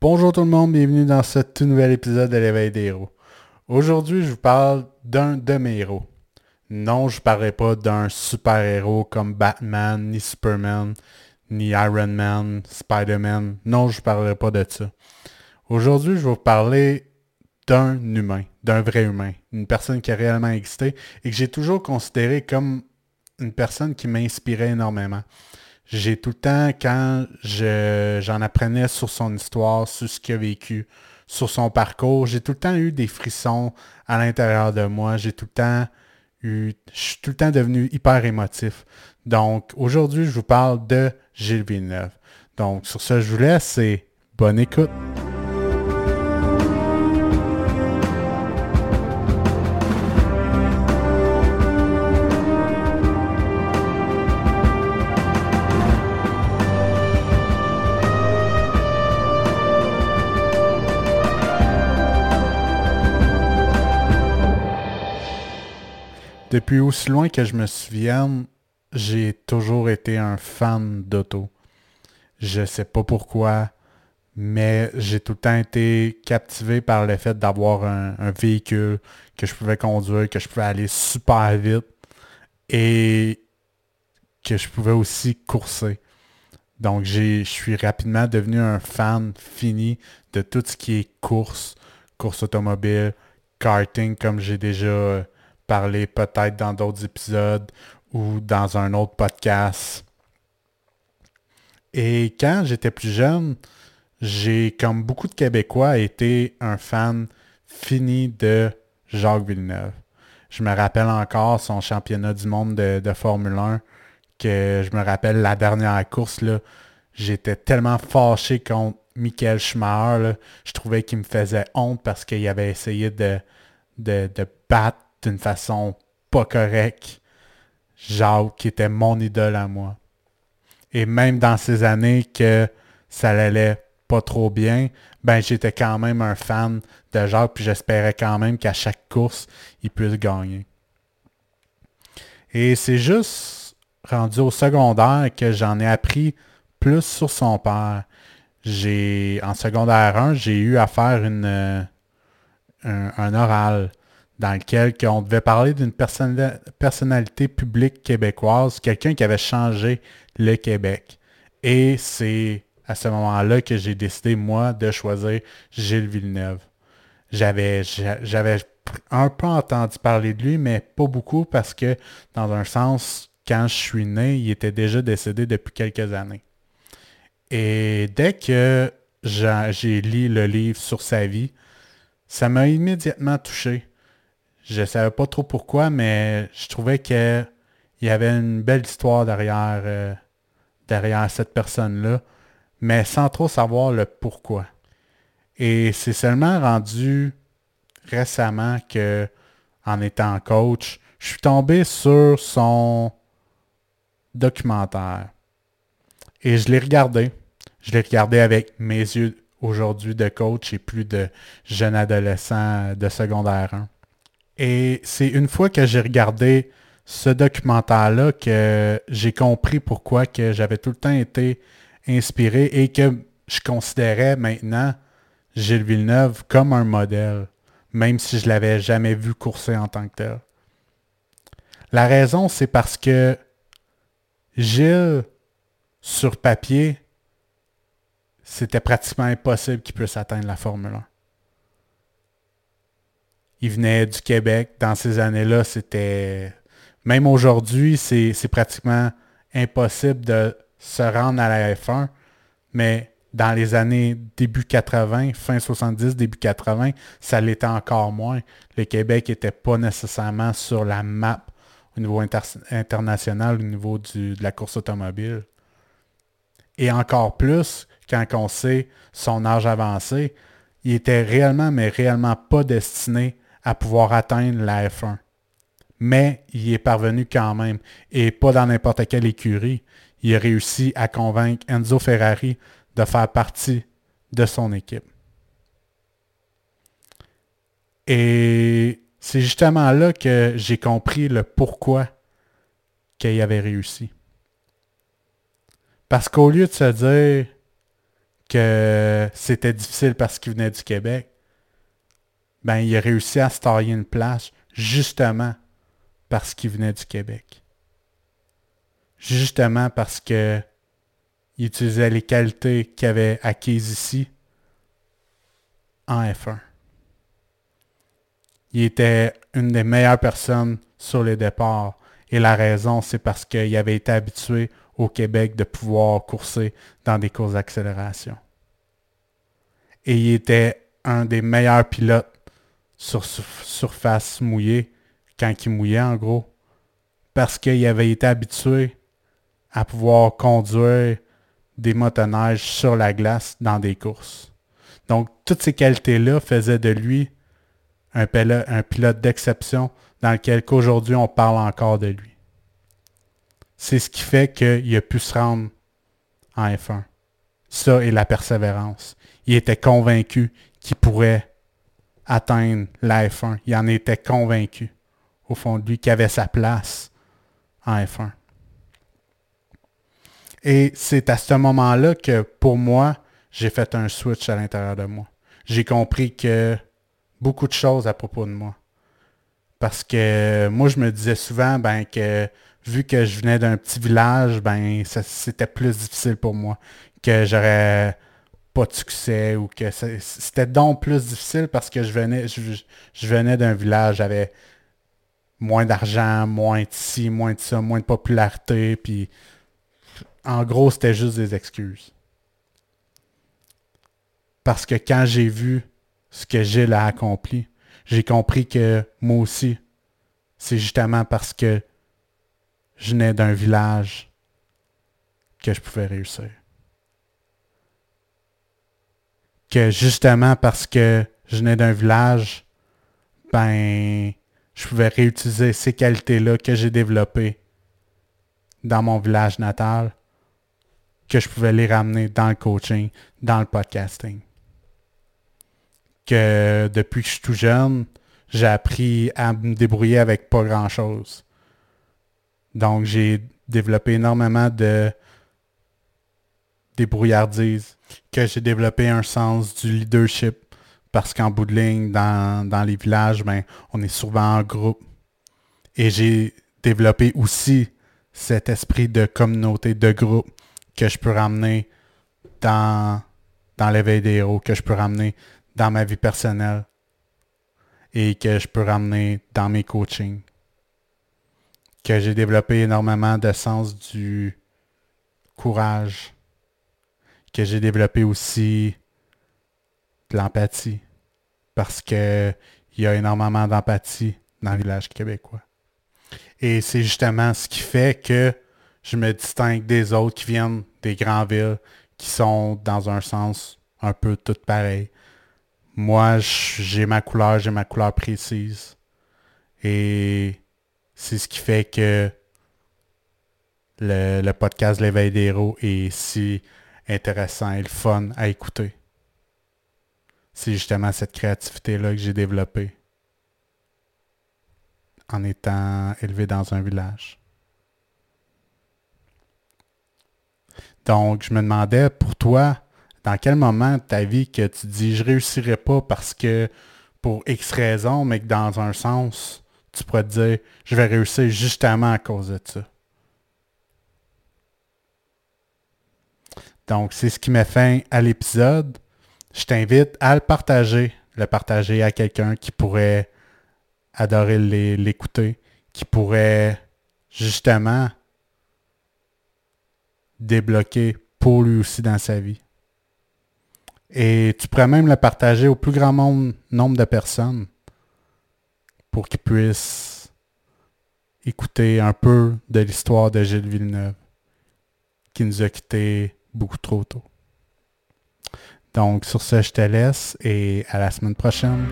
Bonjour tout le monde, bienvenue dans ce tout nouvel épisode de l'éveil des héros. Aujourd'hui, je vous parle d'un de mes héros. Non, je ne parlerai pas d'un super-héros comme Batman, ni Superman, ni Iron Man, Spider-Man. Non, je ne parlerai pas de ça. Aujourd'hui, je vais vous parler d'un humain, d'un vrai humain, une personne qui a réellement existé et que j'ai toujours considéré comme une personne qui m'inspirait énormément j'ai tout le temps, quand j'en apprenais sur son histoire, sur ce qu'il a vécu, sur son parcours, j'ai tout le temps eu des frissons à l'intérieur de moi. J'ai tout le temps eu, je suis tout le temps devenu hyper émotif. Donc, aujourd'hui, je vous parle de Gilles Villeneuve. Donc, sur ce, je vous laisse et bonne écoute. Depuis aussi loin que je me souvienne, j'ai toujours été un fan d'auto. Je sais pas pourquoi, mais j'ai tout le temps été captivé par le fait d'avoir un, véhicule que je pouvais conduire, que je pouvais aller super vite et que je pouvais aussi courser. Donc je suis rapidement devenu un fan fini de tout ce qui est course, course automobile, karting comme j'ai déjà parler peut-être dans d'autres épisodes ou dans un autre podcast. Et quand j'étais plus jeune, j'ai, comme beaucoup de Québécois, été un fan fini de Jacques Villeneuve. Je me rappelle encore son championnat du monde de, Formule 1, que je me rappelle la dernière course, là, j'étais tellement fâché contre Michael Schumacher. Je trouvais qu'il me faisait honte parce qu'il avait essayé de, de, de battre d'une façon pas correcte Jacques, qui était mon idole à moi. Et même dans ces années que ça allait pas trop bien, ben j'étais quand même un fan de Jacques, puis j'espérais quand même qu'à chaque course, il puisse gagner. Et c'est juste rendu au secondaire que j'en ai appris plus sur son père. J'ai en secondaire 1, j'ai eu à faire euh, un oral dans lequel on devait parler d'une personnalité publique québécoise, quelqu'un qui avait changé le Québec. Et c'est à ce moment-là que j'ai décidé, moi, de choisir Gilles Villeneuve. J'avais, j'avais un peu entendu parler de lui, mais pas beaucoup parce que, dans un sens, quand je suis né, il était déjà décédé depuis quelques années. Et dès que j'ai lu le livre sur sa vie, ça m'a immédiatement touché. Je ne savais pas trop pourquoi, mais je trouvais qu'il y avait une belle histoire derrière, euh, derrière cette personne-là, mais sans trop savoir le pourquoi. Et c'est seulement rendu récemment que, en étant coach, je suis tombé sur son documentaire. Et je l'ai regardé. Je l'ai regardé avec mes yeux aujourd'hui de coach et plus de jeune adolescent de secondaire 1. Et c'est une fois que j'ai regardé ce documentaire-là que j'ai compris pourquoi que j'avais tout le temps été inspiré et que je considérais maintenant Gilles Villeneuve comme un modèle, même si je l'avais jamais vu courser en tant que tel. La raison, c'est parce que Gilles, sur papier, c'était pratiquement impossible qu'il puisse atteindre la Formule 1. Il venait du Québec. Dans ces années-là, c'était... Même aujourd'hui, c'est pratiquement impossible de se rendre à la F1. Mais dans les années début 80, fin 70, début 80, ça l'était encore moins. Le Québec n'était pas nécessairement sur la map au niveau international, au niveau de la course automobile. Et encore plus, quand on sait son âge avancé, il était réellement, mais réellement pas destiné à pouvoir atteindre la F1. Mais il est parvenu quand même, et pas dans n'importe quelle écurie. Il a réussi à convaincre Enzo Ferrari de faire partie de son équipe. Et c'est justement là que j'ai compris le pourquoi qu'il avait réussi. Parce qu'au lieu de se dire que c'était difficile parce qu'il venait du Québec, ben il a réussi à se tailler une place justement parce qu'il venait du Québec. Justement parce que il utilisait les qualités qu'il avait acquises ici en F1. Il était une des meilleures personnes sur les départs. Et la raison, c'est parce qu'il avait été habitué au Québec de pouvoir courser dans des courses d'accélération. Et il était un des meilleurs pilotes sur surface mouillée, quand il mouillait en gros, parce qu'il avait été habitué à pouvoir conduire des motoneiges sur la glace dans des courses. Donc, toutes ces qualités-là faisaient de lui un pilote, un pilote d'exception dans lequel qu'aujourd'hui on parle encore de lui. C'est ce qui fait qu'il a pu se rendre en F1. Ça et la persévérance. Il était convaincu qu'il pourrait atteindre la F1. Il en était convaincu au fond de lui qu'il avait sa place en F1. Et c'est à ce moment-là que pour moi, j'ai fait un switch à l'intérieur de moi. J'ai compris que beaucoup de choses à propos de moi. Parce que moi, je me disais souvent ben, que vu que je venais d'un petit village, ben c'était plus difficile pour moi. Que j'aurais pas de succès ou que c'était donc plus difficile parce que je venais, je, venais d'un village, j'avais moins d'argent, moins de ci, moins de ça, moins de popularité, puis en gros, c'était juste des excuses. Parce que quand j'ai vu ce que Gilles a accompli, j'ai compris que moi aussi, c'est justement parce que je venais d'un village que je pouvais réussir. Que justement parce que je venais d'un village, ben, je pouvais réutiliser ces qualités-là que j'ai développées dans mon village natal, que je pouvais les ramener dans le coaching, dans le podcasting que depuis que je suis tout jeune, j'ai appris à me débrouiller avec pas grand-chose. Donc, j'ai développé énormément de débrouillardise, que j'ai développé un sens du leadership, parce qu'en bout de ligne, dans, les villages, ben, on est souvent en groupe. Et j'ai développé aussi cet esprit de communauté, de groupe, que je peux ramener dans, dans l'éveil des héros, que je peux ramener dans ma vie personnelle et que je peux ramener dans mes coachings. Que j'ai développé énormément de sens du courage. Que j'ai développé aussi de l'empathie. Parce qu'il y a énormément d'empathie dans le village québécois. Et c'est justement ce qui fait que je me distingue des autres qui viennent des grandes villes, qui sont dans un sens un peu toutes pareilles, moi, j'ai ma couleur, j'ai ma couleur précise. Et c'est ce qui fait que le, podcast L'éveil des héros est si intéressant et le fun à écouter. C'est justement cette créativité-là que j'ai développée en étant élevé dans un village. Donc, je me demandais, pour toi, dans quel moment de ta vie que tu dis je réussirai pas parce que pour X raisons, mais que dans un sens, tu pourrais te dire je vais réussir justement à cause de ça? Donc, c'est ce qui met fin à l'épisode. Je t'invite à le partager, le partager à quelqu'un qui pourrait adorer l'écouter, qui pourrait justement débloquer pour lui aussi dans sa vie. Et tu pourrais même le partager au plus grand nombre de personnes pour qu'ils puissent écouter un peu de l'histoire de Gilles Villeneuve, qui nous a quittés beaucoup trop tôt. Donc sur ce, je te laisse et à la semaine prochaine.